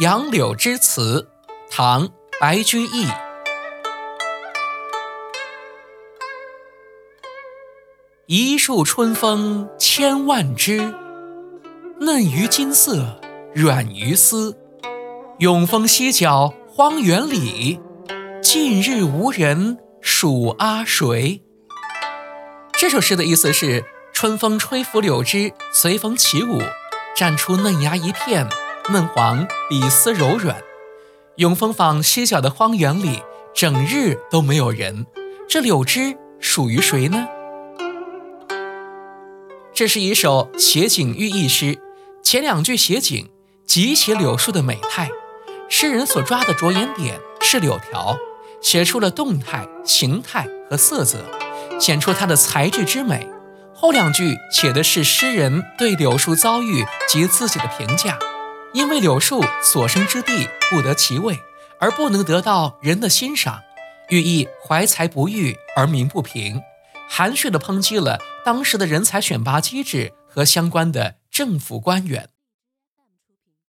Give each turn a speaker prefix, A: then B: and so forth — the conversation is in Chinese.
A: 杨柳之词，唐·白居易。一树春风千万枝，嫩于金色，软于丝。永丰西角荒原里，近日无人数阿谁。这首诗的意思是：春风吹拂柳枝，随风起舞，绽出嫩芽一片。嫩黄比丝柔软，永丰坊西角的荒原里，整日都没有人。这柳枝属于谁呢？这是一首写景寓意诗，前两句写景，极写柳树的美态。诗人所抓的着眼点是柳条，写出了动态、形态和色泽，显出它的材质之美。后两句写的是诗人对柳树遭遇及自己的评价。因为柳树所生之地不得其位，而不能得到人的欣赏，寓意怀才不遇而鸣不平，含蓄地抨击了当时的人才选拔机制和相关的政府官员。